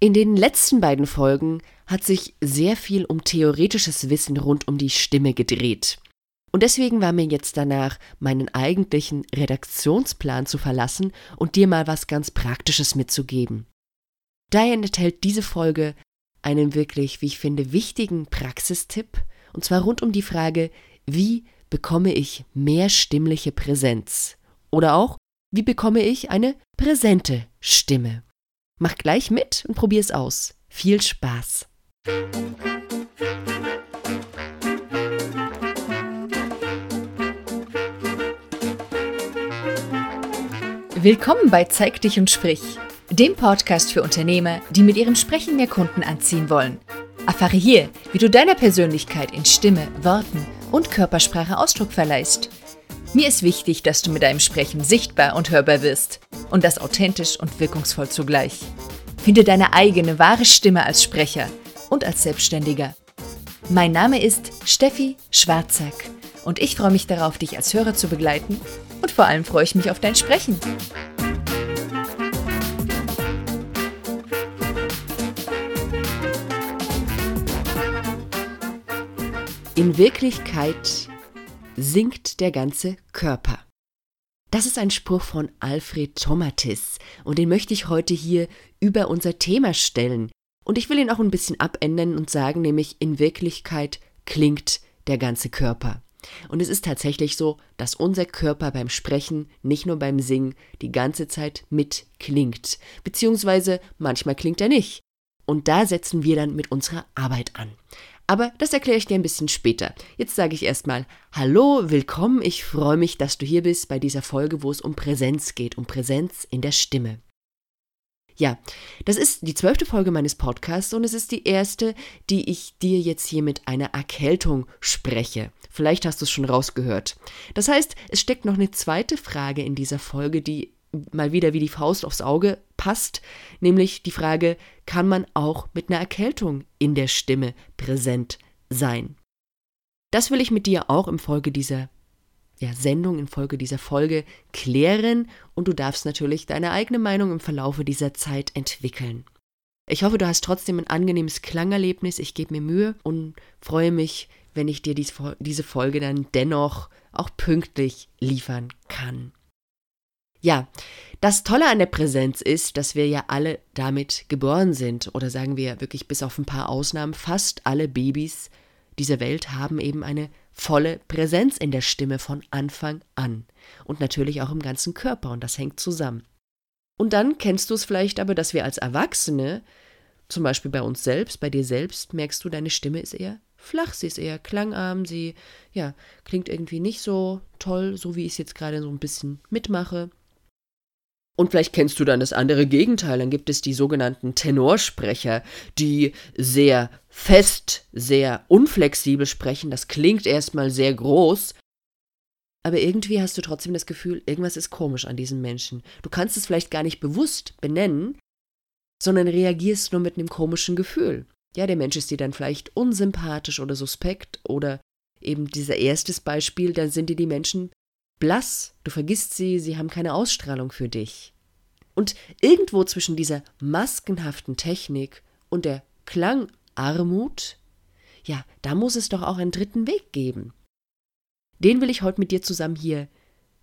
In den letzten beiden Folgen hat sich sehr viel um theoretisches Wissen rund um die Stimme gedreht. Und deswegen war mir jetzt danach, meinen eigentlichen Redaktionsplan zu verlassen und dir mal was ganz Praktisches mitzugeben. Daher enthält diese Folge einen wirklich, wie ich finde, wichtigen Praxistipp, und zwar rund um die Frage, wie bekomme ich mehr stimmliche Präsenz? Oder auch, wie bekomme ich eine präsente Stimme? Mach gleich mit und probier's aus. Viel Spaß! Willkommen bei Zeig dich und sprich, dem Podcast für Unternehmer, die mit ihrem Sprechen mehr Kunden anziehen wollen. Erfahre hier, wie du deiner Persönlichkeit in Stimme, Worten und Körpersprache Ausdruck verleihst. Mir ist wichtig, dass du mit deinem Sprechen sichtbar und hörbar wirst und das authentisch und wirkungsvoll zugleich. Finde deine eigene wahre Stimme als Sprecher und als Selbstständiger. Mein Name ist Steffi Schwarzack und ich freue mich darauf, dich als Hörer zu begleiten und vor allem freue ich mich auf dein Sprechen. In Wirklichkeit singt der ganze Körper. Das ist ein Spruch von Alfred Tomatis und den möchte ich heute hier über unser Thema stellen. Und ich will ihn auch ein bisschen abändern und sagen, nämlich in Wirklichkeit klingt der ganze Körper. Und es ist tatsächlich so, dass unser Körper beim Sprechen, nicht nur beim Singen, die ganze Zeit mitklingt. Beziehungsweise manchmal klingt er nicht. Und da setzen wir dann mit unserer Arbeit an. Aber das erkläre ich dir ein bisschen später. Jetzt sage ich erstmal Hallo, willkommen. Ich freue mich, dass du hier bist bei dieser Folge, wo es um Präsenz geht, um Präsenz in der Stimme. Ja, das ist die zwölfte Folge meines Podcasts und es ist die erste, die ich dir jetzt hier mit einer Erkältung spreche. Vielleicht hast du es schon rausgehört. Das heißt, es steckt noch eine zweite Frage in dieser Folge, die mal wieder wie die Faust aufs Auge passt, nämlich die Frage, kann man auch mit einer Erkältung in der Stimme präsent sein? Das will ich mit dir auch im Folge dieser ja, Sendung, in Folge dieser Folge klären und du darfst natürlich deine eigene Meinung im Verlaufe dieser Zeit entwickeln. Ich hoffe, du hast trotzdem ein angenehmes Klangerlebnis. Ich gebe mir Mühe und freue mich, wenn ich dir diese Folge dann dennoch auch pünktlich liefern kann. Ja, das Tolle an der Präsenz ist, dass wir ja alle damit geboren sind, oder sagen wir wirklich bis auf ein paar Ausnahmen, fast alle Babys dieser Welt haben eben eine volle Präsenz in der Stimme von Anfang an und natürlich auch im ganzen Körper und das hängt zusammen. Und dann kennst du es vielleicht aber, dass wir als Erwachsene, zum Beispiel bei uns selbst, bei dir selbst, merkst du, deine Stimme ist eher flach, sie ist eher klangarm, sie ja, klingt irgendwie nicht so toll, so wie ich es jetzt gerade so ein bisschen mitmache. Und vielleicht kennst du dann das andere Gegenteil. Dann gibt es die sogenannten Tenorsprecher, die sehr fest, sehr unflexibel sprechen. Das klingt erstmal sehr groß. Aber irgendwie hast du trotzdem das Gefühl, irgendwas ist komisch an diesem Menschen. Du kannst es vielleicht gar nicht bewusst benennen, sondern reagierst nur mit einem komischen Gefühl. Ja, der Mensch ist dir dann vielleicht unsympathisch oder suspekt oder eben dieser erstes Beispiel, dann sind dir die Menschen blass, du vergisst sie, sie haben keine Ausstrahlung für dich. Und irgendwo zwischen dieser maskenhaften Technik und der Klangarmut, ja, da muss es doch auch einen dritten Weg geben. Den will ich heute mit dir zusammen hier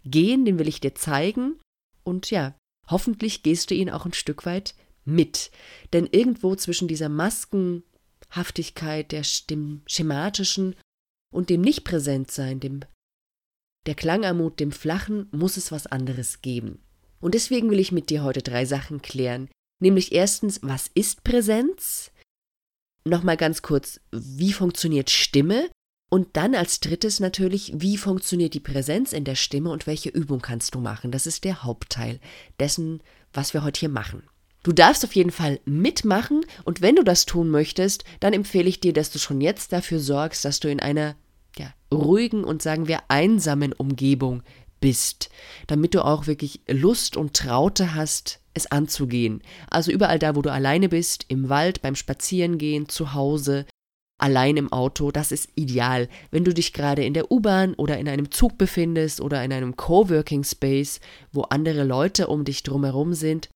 gehen, den will ich dir zeigen und ja, hoffentlich gehst du ihn auch ein Stück weit mit. Denn irgendwo zwischen dieser Maskenhaftigkeit, der, dem schematischen und dem Nicht-Präsentsein, dem der Klangarmut, dem Flachen, muss es was anderes geben. Und deswegen will ich mit dir heute drei Sachen klären. Nämlich erstens, was ist Präsenz? Nochmal ganz kurz, wie funktioniert Stimme? Und dann als drittes natürlich, wie funktioniert die Präsenz in der Stimme und welche Übung kannst du machen? Das ist der Hauptteil dessen, was wir heute hier machen. Du darfst auf jeden Fall mitmachen und wenn du das tun möchtest, dann empfehle ich dir, dass du schon jetzt dafür sorgst, dass du in einer ja, ruhigen und sagen wir einsamen Umgebung bist, damit du auch wirklich Lust und Traute hast, es anzugehen. Also überall da, wo du alleine bist, im Wald, beim Spazierengehen, zu Hause, allein im Auto, das ist ideal. Wenn du dich gerade in der U-Bahn oder in einem Zug befindest oder in einem Coworking Space, wo andere Leute um dich drumherum sind,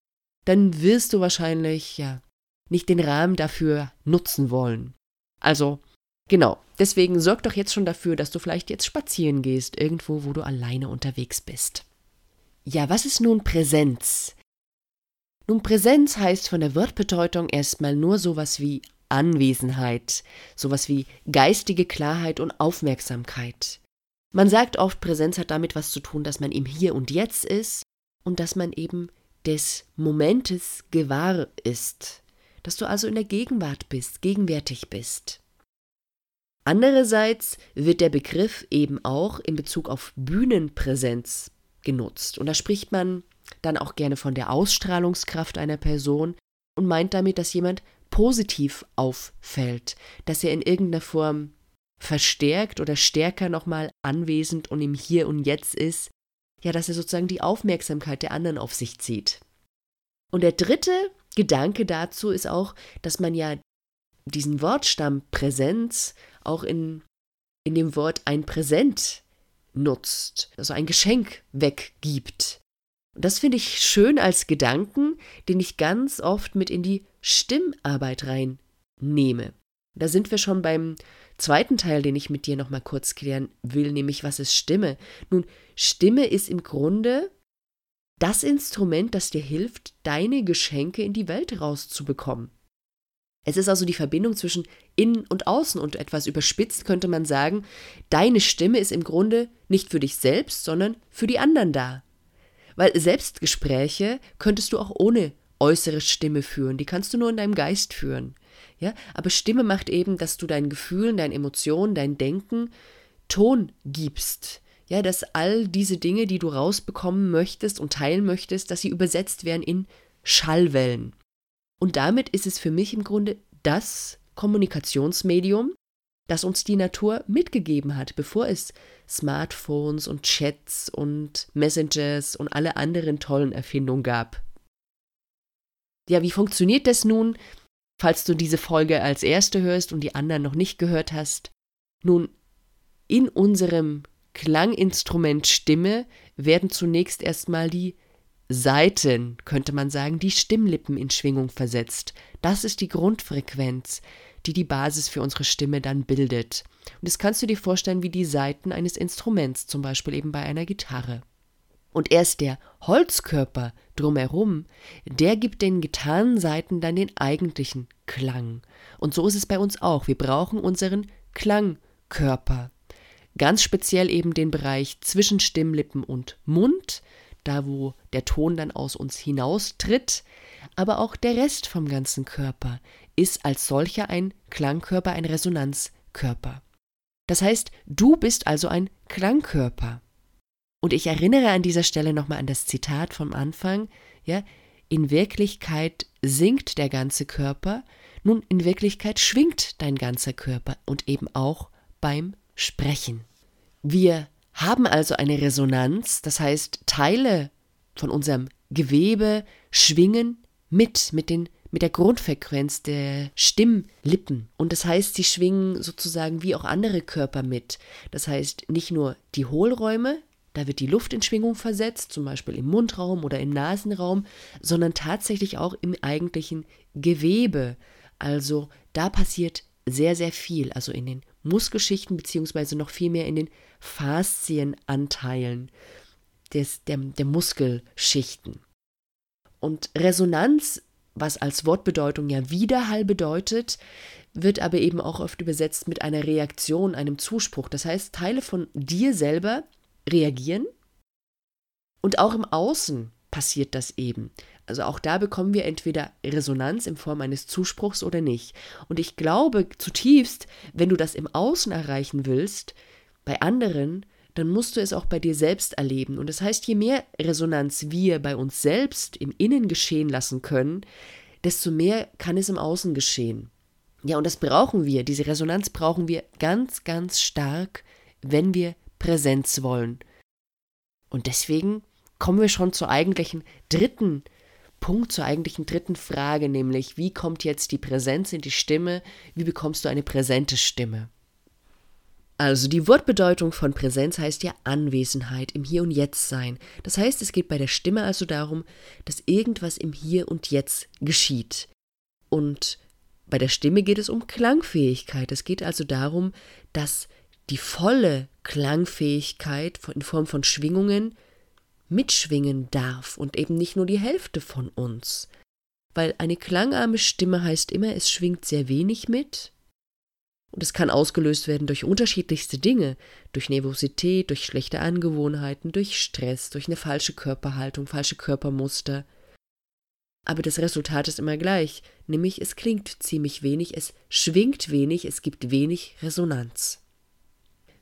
dann wirst du wahrscheinlich, ja, nicht den Rahmen dafür nutzen wollen. Also, genau, deswegen sorg doch jetzt schon dafür, dass du vielleicht jetzt spazieren gehst, irgendwo, wo du alleine unterwegs bist. Ja, was ist nun Präsenz? Nun, Präsenz heißt von der Wortbedeutung erstmal nur sowas wie Anwesenheit, sowas wie geistige Klarheit und Aufmerksamkeit. Man sagt oft, Präsenz hat damit was zu tun, dass man im Hier und Jetzt ist und dass man eben des Momentes gewahr ist, dass du also in der Gegenwart bist, gegenwärtig bist. Andererseits wird der Begriff eben auch in Bezug auf Bühnenpräsenz genutzt. Und da spricht man dann auch gerne von der Ausstrahlungskraft einer Person und meint damit, dass jemand positiv auffällt, dass er in irgendeiner Form verstärkt oder stärker nochmal anwesend und im Hier und Jetzt ist, ja, dass er sozusagen die Aufmerksamkeit der anderen auf sich zieht. Und der dritte Gedanke dazu ist auch, dass man ja diesen Wortstamm Präsenz auch in, in dem Wort ein Präsent nutzt, also ein Geschenk weggibt. Und das finde ich schön als Gedanken, den ich ganz oft mit in die Stimmarbeit reinnehme. Da sind wir schon beim zweiten Teil, den ich mit dir nochmal kurz klären will, nämlich was ist Stimme? Nun, Stimme ist im Grunde das Instrument, das dir hilft, deine Geschenke in die Welt rauszubekommen. Es ist also die Verbindung zwischen innen und außen und etwas überspitzt könnte man sagen, deine Stimme ist im Grunde nicht für dich selbst, sondern für die anderen da. Weil Selbstgespräche könntest du auch ohne äußere Stimme führen, die kannst du nur in deinem Geist führen. Ja, aber Stimme macht eben, dass du deinen Gefühlen, deinen Emotionen, dein Denken Ton gibst. Ja, dass all diese Dinge, die du rausbekommen möchtest und teilen möchtest, dass sie übersetzt werden in Schallwellen. Und damit ist es für mich im Grunde das Kommunikationsmedium, das uns die Natur mitgegeben hat, bevor es Smartphones und Chats und Messengers und alle anderen tollen Erfindungen gab. Ja, wie funktioniert das nun, falls du diese Folge als erste hörst und die anderen noch nicht gehört hast? Nun, in unserem Klanginstrument Stimme werden zunächst erstmal die Saiten, könnte man sagen, die Stimmlippen in Schwingung versetzt. Das ist die Grundfrequenz, die die Basis für unsere Stimme dann bildet. Und das kannst du dir vorstellen wie die Saiten eines Instruments, zum Beispiel eben bei einer Gitarre. Und erst der Holzkörper drumherum, der gibt den Gitarrenseiten dann den eigentlichen Klang. Und so ist es bei uns auch. Wir brauchen unseren Klangkörper. Ganz speziell eben den Bereich zwischen Stimmlippen und Mund, da wo der Ton dann aus uns hinaustritt, aber auch der Rest vom ganzen Körper ist als solcher ein Klangkörper, ein Resonanzkörper. Das heißt, du bist also ein Klangkörper. Und ich erinnere an dieser Stelle nochmal an das Zitat vom Anfang, ja, in Wirklichkeit singt der ganze Körper, nun in Wirklichkeit schwingt dein ganzer Körper und eben auch beim Sprechen. Wir haben also eine Resonanz, das heißt Teile von unserem Gewebe schwingen mit, mit, den, mit der Grundfrequenz der Stimmlippen. Und das heißt, sie schwingen sozusagen wie auch andere Körper mit. Das heißt, nicht nur die Hohlräume, da wird die Luft in Schwingung versetzt, zum Beispiel im Mundraum oder im Nasenraum, sondern tatsächlich auch im eigentlichen Gewebe. Also da passiert sehr, sehr viel, also in den Muskelschichten beziehungsweise noch viel mehr in den Faszienanteilen des, der, der Muskelschichten. Und Resonanz, was als Wortbedeutung ja Widerhall bedeutet, wird aber eben auch oft übersetzt mit einer Reaktion, einem Zuspruch. Das heißt, Teile von dir selber reagieren und auch im Außen passiert das eben. Also auch da bekommen wir entweder Resonanz in Form eines Zuspruchs oder nicht. Und ich glaube zutiefst, wenn du das im Außen erreichen willst, bei anderen, dann musst du es auch bei dir selbst erleben. Und das heißt, je mehr Resonanz wir bei uns selbst im Innen geschehen lassen können, desto mehr kann es im Außen geschehen. Ja, und das brauchen wir, diese Resonanz brauchen wir ganz, ganz stark, wenn wir Präsenz wollen. Und deswegen kommen wir schon zur eigentlichen dritten Punkt, zur eigentlichen dritten Frage, nämlich wie kommt jetzt die Präsenz in die Stimme, wie bekommst du eine präsente Stimme? Also die Wortbedeutung von Präsenz heißt ja Anwesenheit, im Hier und Jetzt sein. Das heißt, es geht bei der Stimme also darum, dass irgendwas im Hier und Jetzt geschieht. Und bei der Stimme geht es um Klangfähigkeit. Es geht also darum, dass die volle Klangfähigkeit in Form von Schwingungen mitschwingen darf und eben nicht nur die Hälfte von uns. Weil eine klangarme Stimme heißt immer, es schwingt sehr wenig mit. Und es kann ausgelöst werden durch unterschiedlichste Dinge, durch Nervosität, durch schlechte Angewohnheiten, durch Stress, durch eine falsche Körperhaltung, falsche Körpermuster. Aber das Resultat ist immer gleich, nämlich es klingt ziemlich wenig, es schwingt wenig, es gibt wenig Resonanz.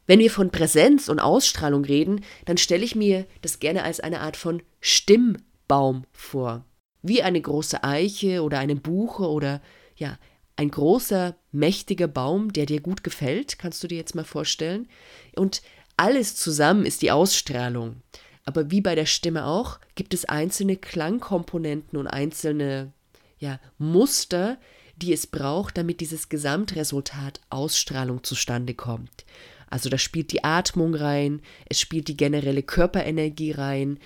Wenn wir von Präsenz und Ausstrahlung reden, dann stelle ich mir das gerne als eine Art von Stimmbaum vor. Wie eine große Eiche oder eine Buche oder ja, ein großer, mächtiger Baum, der dir gut gefällt, kannst du dir jetzt mal vorstellen. Und alles zusammen ist die Ausstrahlung. Aber wie bei der Stimme auch, gibt es einzelne Klangkomponenten und einzelne ja, Muster, die es braucht, damit dieses Gesamtresultat Ausstrahlung zustande kommt. Also da spielt die Atmung rein, es spielt die generelle Körperenergie rein,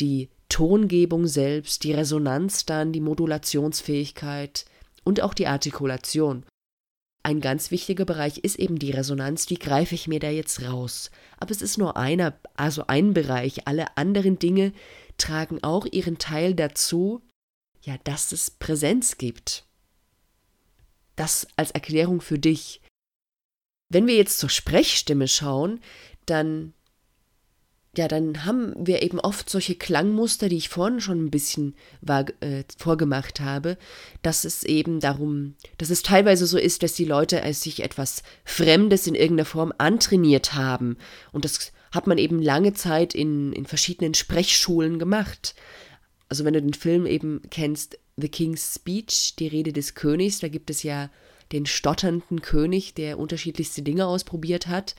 die Tongebung selbst, die Resonanz dann, die Modulationsfähigkeit und auch die Artikulation. Ein ganz wichtiger Bereich ist eben die Resonanz, die greife ich mir da jetzt raus. Aber es ist nur einer, also ein Bereich. Alle anderen Dinge tragen auch ihren Teil dazu, ja, dass es Präsenz gibt. Das als Erklärung für dich. Wenn wir jetzt zur Sprechstimme schauen, dann ja, dann haben wir eben oft solche Klangmuster, die ich vorhin schon ein bisschen war, äh, vorgemacht habe, dass es eben darum, dass es teilweise so ist, dass die Leute als sich etwas Fremdes in irgendeiner Form antrainiert haben. Und das hat man eben lange Zeit in, in verschiedenen Sprechschulen gemacht. Also wenn du den Film eben kennst, The King's Speech, die Rede des Königs, da gibt es ja den stotternden König, der unterschiedlichste Dinge ausprobiert hat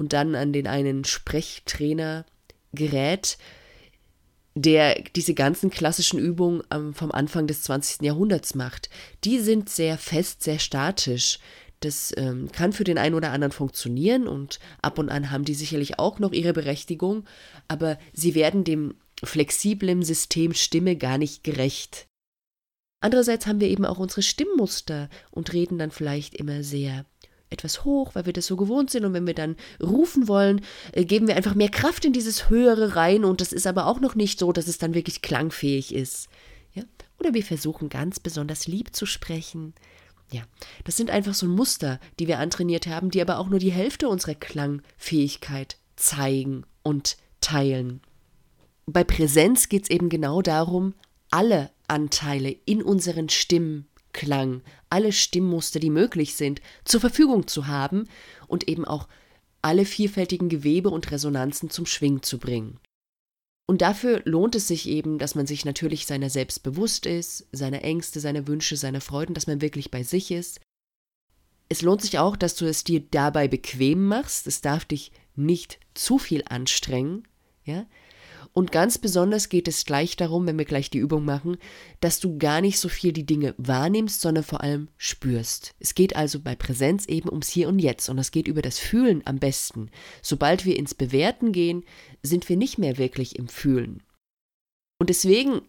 und dann an den einen Sprechtrainer gerät, der diese ganzen klassischen Übungen ähm, vom Anfang des 20. Jahrhunderts macht. Die sind sehr fest, sehr statisch. Das ähm, kann für den einen oder anderen funktionieren und ab und an haben die sicherlich auch noch ihre Berechtigung, aber sie werden dem flexiblen System Stimme gar nicht gerecht. Andererseits haben wir eben auch unsere Stimmmuster und reden dann vielleicht immer sehr etwas hoch, weil wir das so gewohnt sind. Und wenn wir dann rufen wollen, äh, geben wir einfach mehr Kraft in dieses Höhere rein. Und das ist aber auch noch nicht so, dass es dann wirklich klangfähig ist. Ja? Oder wir versuchen ganz besonders lieb zu sprechen. Ja, das sind einfach so Muster, die wir antrainiert haben, die aber auch nur die Hälfte unserer Klangfähigkeit zeigen und teilen. Bei Präsenz geht es eben genau darum, alle Anteile in unseren Stimmklang, alle Stimmmuster, die möglich sind, zur Verfügung zu haben und eben auch alle vielfältigen Gewebe und Resonanzen zum Schwingen zu bringen. Und dafür lohnt es sich eben, dass man sich natürlich seiner selbst bewusst ist, seiner Ängste, seiner Wünsche, seiner Freuden, dass man wirklich bei sich ist. Es lohnt sich auch, dass du es dir dabei bequem machst. Es darf dich nicht zu viel anstrengen, ja, und ganz besonders geht es gleich darum, wenn wir gleich die Übung machen, dass du gar nicht so viel die Dinge wahrnimmst, sondern vor allem spürst. Es geht also bei Präsenz eben ums Hier und Jetzt und das geht über das Fühlen am besten. Sobald wir ins Bewerten gehen, sind wir nicht mehr wirklich im Fühlen. Und deswegen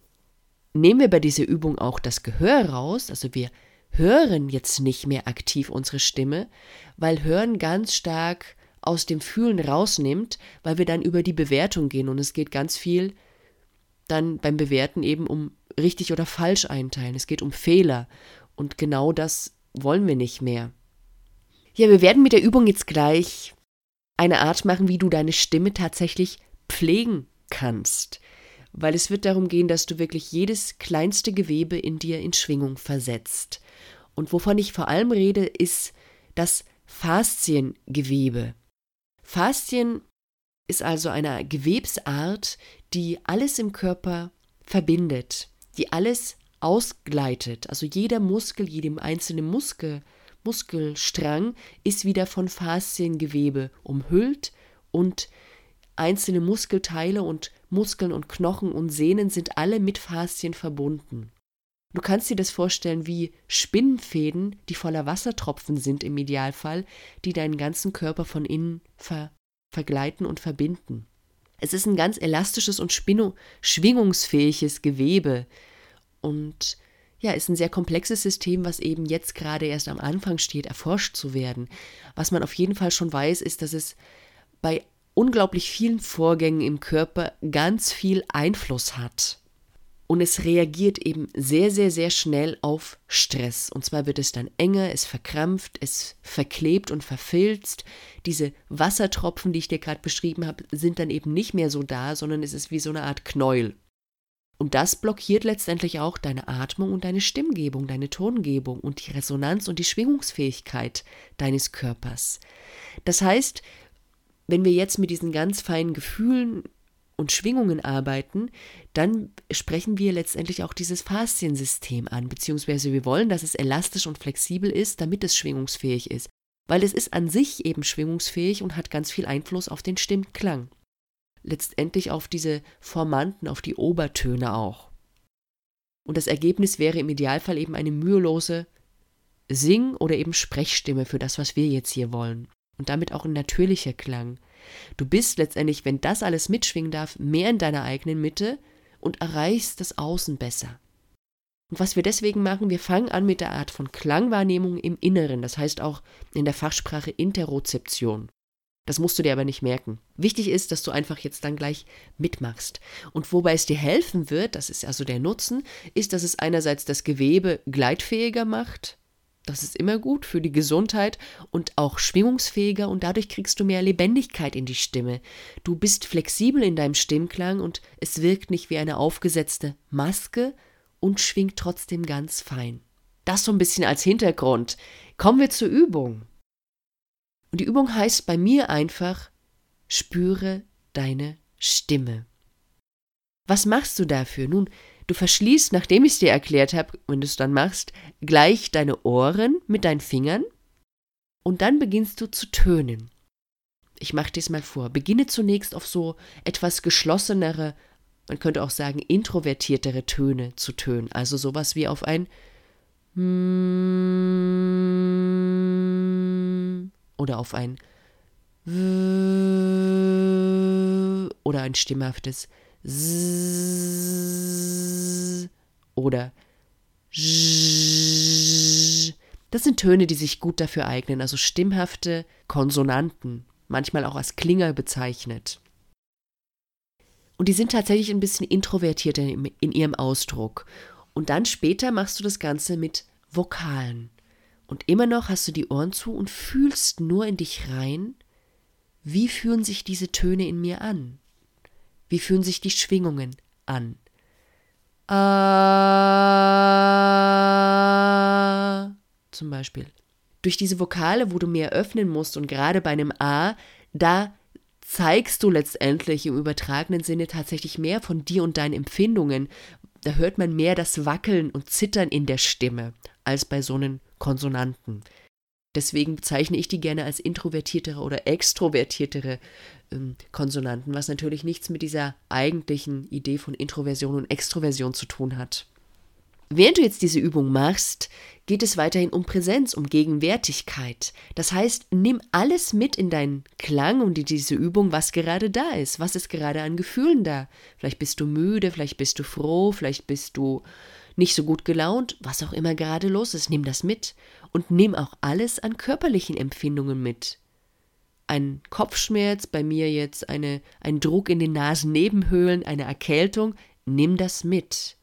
nehmen wir bei dieser Übung auch das Gehör raus, also wir hören jetzt nicht mehr aktiv unsere Stimme, weil Hören ganz stark aus dem Fühlen rausnimmt, weil wir dann über die Bewertung gehen und es geht ganz viel dann beim Bewerten eben um richtig oder falsch einteilen. Es geht um Fehler und genau das wollen wir nicht mehr. Ja, wir werden mit der Übung jetzt gleich eine Art machen, wie du deine Stimme tatsächlich pflegen kannst, weil es wird darum gehen, dass du wirklich jedes kleinste Gewebe in dir in Schwingung versetzt. Und wovon ich vor allem rede, ist das Fasziengewebe. Faszien ist also eine Gewebsart, die alles im Körper verbindet, die alles ausgleitet. Also jeder Muskel, jedem einzelnen Muskel, Muskelstrang ist wieder von Fasziengewebe umhüllt und einzelne Muskelteile und Muskeln und Knochen und Sehnen sind alle mit Faszien verbunden. Du kannst dir das vorstellen wie Spinnenfäden, die voller Wassertropfen sind im Idealfall, die deinen ganzen Körper von innen ver vergleiten und verbinden. Es ist ein ganz elastisches und schwingungsfähiges Gewebe. Und ja, ist ein sehr komplexes System, was eben jetzt gerade erst am Anfang steht, erforscht zu werden. Was man auf jeden Fall schon weiß, ist, dass es bei unglaublich vielen Vorgängen im Körper ganz viel Einfluss hat. Und es reagiert eben sehr, sehr, sehr schnell auf Stress. Und zwar wird es dann enger, es verkrampft, es verklebt und verfilzt. Diese Wassertropfen, die ich dir gerade beschrieben habe, sind dann eben nicht mehr so da, sondern es ist wie so eine Art Knäuel. Und das blockiert letztendlich auch deine Atmung und deine Stimmgebung, deine Tongebung und die Resonanz und die Schwingungsfähigkeit deines Körpers. Das heißt, wenn wir jetzt mit diesen ganz feinen Gefühlen und Schwingungen arbeiten, dann sprechen wir letztendlich auch dieses Fasziensystem an, beziehungsweise wir wollen, dass es elastisch und flexibel ist, damit es schwingungsfähig ist, weil es ist an sich eben schwingungsfähig und hat ganz viel Einfluss auf den Stimmklang letztendlich auf diese Formanten, auf die Obertöne auch. Und das Ergebnis wäre im Idealfall eben eine mühelose Sing- oder eben Sprechstimme für das, was wir jetzt hier wollen. Und damit auch ein natürlicher Klang. Du bist letztendlich, wenn das alles mitschwingen darf, mehr in deiner eigenen Mitte und erreichst das Außen besser. Und was wir deswegen machen, wir fangen an mit der Art von Klangwahrnehmung im Inneren, das heißt auch in der Fachsprache Interozeption. Das musst du dir aber nicht merken. Wichtig ist, dass du einfach jetzt dann gleich mitmachst. Und wobei es dir helfen wird, das ist also der Nutzen, ist, dass es einerseits das Gewebe gleitfähiger macht. Das ist immer gut für die Gesundheit und auch schwingungsfähiger und dadurch kriegst du mehr Lebendigkeit in die Stimme. Du bist flexibel in deinem Stimmklang und es wirkt nicht wie eine aufgesetzte Maske und schwingt trotzdem ganz fein. Das so ein bisschen als Hintergrund. Kommen wir zur Übung. Und die Übung heißt bei mir einfach, spüre deine Stimme. Was machst du dafür? Nun, du verschließt, nachdem ich es dir erklärt habe, wenn du es dann machst, gleich deine Ohren mit deinen Fingern und dann beginnst du zu tönen. Ich mache dir es mal vor. Beginne zunächst auf so etwas geschlossenere, man könnte auch sagen introvertiertere Töne zu tönen, also sowas wie auf ein oder auf ein oder ein stimmhaftes oder das sind Töne, die sich gut dafür eignen, also stimmhafte Konsonanten, manchmal auch als Klinger bezeichnet. Und die sind tatsächlich ein bisschen introvertierter in ihrem Ausdruck. Und dann später machst du das Ganze mit Vokalen. Und immer noch hast du die Ohren zu und fühlst nur in dich rein, wie fühlen sich diese Töne in mir an? Wie fühlen sich die Schwingungen an? A zum Beispiel. Durch diese Vokale, wo du mehr öffnen musst und gerade bei einem A, da zeigst du letztendlich im übertragenen Sinne tatsächlich mehr von dir und deinen Empfindungen. Da hört man mehr das Wackeln und Zittern in der Stimme als bei so einem Konsonanten. Deswegen bezeichne ich die gerne als introvertiertere oder extrovertiertere ähm, Konsonanten, was natürlich nichts mit dieser eigentlichen Idee von Introversion und Extroversion zu tun hat. Während du jetzt diese Übung machst, geht es weiterhin um Präsenz, um Gegenwärtigkeit. Das heißt, nimm alles mit in deinen Klang und in diese Übung, was gerade da ist. Was ist gerade an Gefühlen da? Vielleicht bist du müde, vielleicht bist du froh, vielleicht bist du nicht so gut gelaunt, was auch immer gerade los ist, nimm das mit und nimm auch alles an körperlichen Empfindungen mit. Ein Kopfschmerz, bei mir jetzt eine, ein Druck in den Nasennebenhöhlen, eine Erkältung, nimm das mit.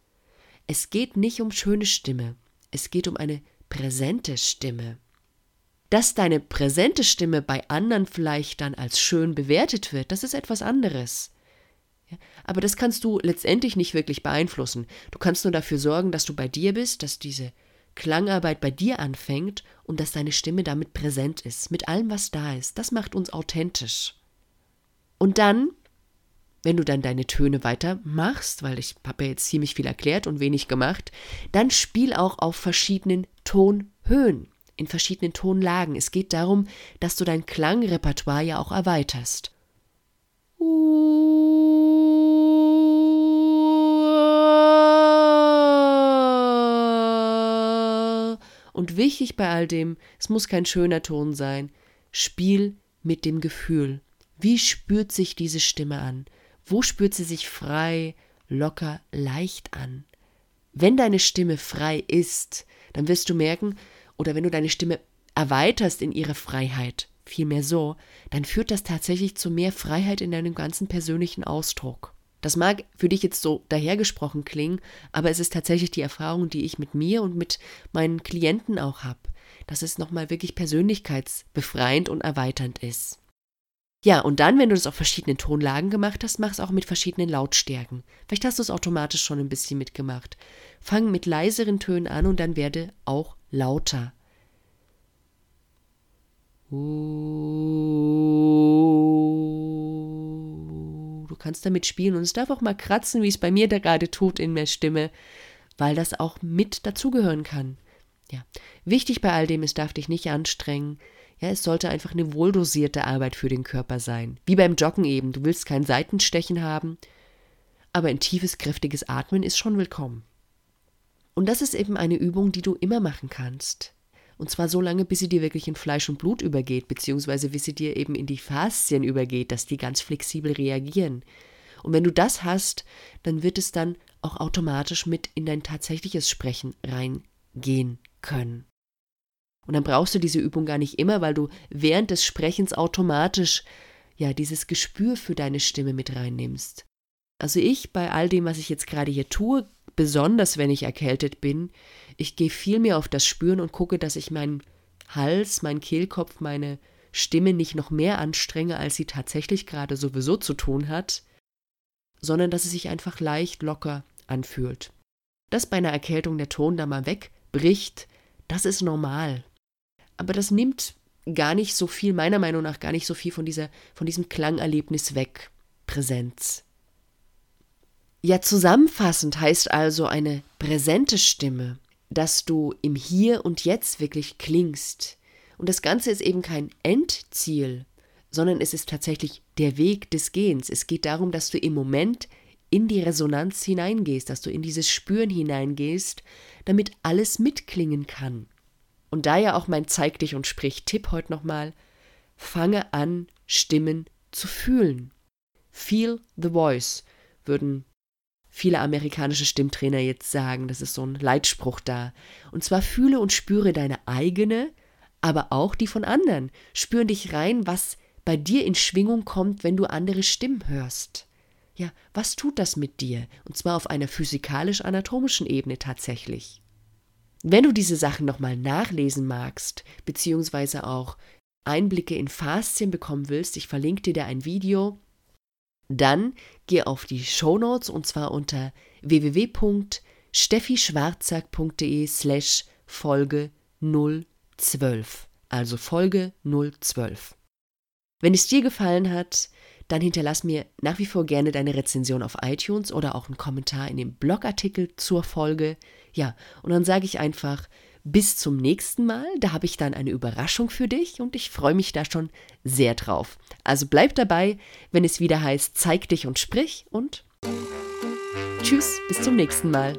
Es geht nicht um schöne Stimme, es geht um eine präsente Stimme. Dass deine präsente Stimme bei anderen vielleicht dann als schön bewertet wird, das ist etwas anderes. Ja, aber das kannst du letztendlich nicht wirklich beeinflussen. Du kannst nur dafür sorgen, dass du bei dir bist, dass diese Klangarbeit bei dir anfängt und dass deine Stimme damit präsent ist, mit allem, was da ist. Das macht uns authentisch. Und dann, wenn du dann deine Töne weitermachst, weil ich habe ja jetzt ziemlich viel erklärt und wenig gemacht, dann spiel auch auf verschiedenen Tonhöhen, in verschiedenen Tonlagen. Es geht darum, dass du dein Klangrepertoire ja auch erweiterst. Und wichtig bei all dem, es muss kein schöner Ton sein, spiel mit dem Gefühl. Wie spürt sich diese Stimme an? Wo spürt sie sich frei, locker, leicht an? wenn deine Stimme frei ist, dann wirst du merken, oder wenn du deine Stimme erweiterst in ihre Freiheit, vielmehr so, dann führt das tatsächlich zu mehr Freiheit in deinem ganzen persönlichen Ausdruck. Das mag für dich jetzt so dahergesprochen klingen, aber es ist tatsächlich die Erfahrung, die ich mit mir und mit meinen Klienten auch habe, dass es nochmal wirklich persönlichkeitsbefreiend und erweiternd ist. Ja, und dann, wenn du das auf verschiedenen Tonlagen gemacht hast, mach es auch mit verschiedenen Lautstärken. Vielleicht hast du es automatisch schon ein bisschen mitgemacht. Fang mit leiseren Tönen an und dann werde auch lauter. Du kannst damit spielen und es darf auch mal kratzen, wie es bei mir da gerade tut in der Stimme, weil das auch mit dazugehören kann. Ja, wichtig bei all dem, es darf dich nicht anstrengen. Ja, es sollte einfach eine wohldosierte Arbeit für den Körper sein. Wie beim Joggen eben. Du willst kein Seitenstechen haben, aber ein tiefes, kräftiges Atmen ist schon willkommen. Und das ist eben eine Übung, die du immer machen kannst. Und zwar so lange, bis sie dir wirklich in Fleisch und Blut übergeht, beziehungsweise bis sie dir eben in die Faszien übergeht, dass die ganz flexibel reagieren. Und wenn du das hast, dann wird es dann auch automatisch mit in dein tatsächliches Sprechen reingehen können. Und dann brauchst du diese Übung gar nicht immer, weil du während des Sprechens automatisch ja dieses Gespür für deine Stimme mit reinnimmst. Also ich bei all dem, was ich jetzt gerade hier tue, besonders wenn ich erkältet bin, ich gehe viel mehr auf das Spüren und gucke, dass ich meinen Hals, meinen Kehlkopf, meine Stimme nicht noch mehr anstrenge, als sie tatsächlich gerade sowieso zu tun hat, sondern dass es sich einfach leicht locker anfühlt. Dass bei einer Erkältung der Ton da mal wegbricht, das ist normal. Aber das nimmt gar nicht so viel, meiner Meinung nach gar nicht so viel von, dieser, von diesem Klangerlebnis weg. Präsenz. Ja, zusammenfassend heißt also eine präsente Stimme, dass du im Hier und Jetzt wirklich klingst. Und das Ganze ist eben kein Endziel, sondern es ist tatsächlich der Weg des Gehens. Es geht darum, dass du im Moment in die Resonanz hineingehst, dass du in dieses Spüren hineingehst, damit alles mitklingen kann. Und daher auch mein Zeig dich und sprich Tipp heute nochmal, fange an, Stimmen zu fühlen. Feel the voice, würden viele amerikanische Stimmtrainer jetzt sagen. Das ist so ein Leitspruch da. Und zwar fühle und spüre deine eigene, aber auch die von anderen. Spüre dich rein, was bei dir in Schwingung kommt, wenn du andere Stimmen hörst. Ja, was tut das mit dir? Und zwar auf einer physikalisch-anatomischen Ebene tatsächlich. Wenn du diese Sachen nochmal nachlesen magst, beziehungsweise auch Einblicke in Faszien bekommen willst, ich verlinke dir da ein Video, dann geh auf die Show Notes und zwar unter www.steffischwarzack.de slash Folge 012. Also Folge 012. Wenn es dir gefallen hat, dann hinterlass mir nach wie vor gerne deine Rezension auf iTunes oder auch einen Kommentar in dem Blogartikel zur Folge. Ja, und dann sage ich einfach, bis zum nächsten Mal. Da habe ich dann eine Überraschung für dich und ich freue mich da schon sehr drauf. Also bleib dabei, wenn es wieder heißt, zeig dich und sprich und tschüss, bis zum nächsten Mal.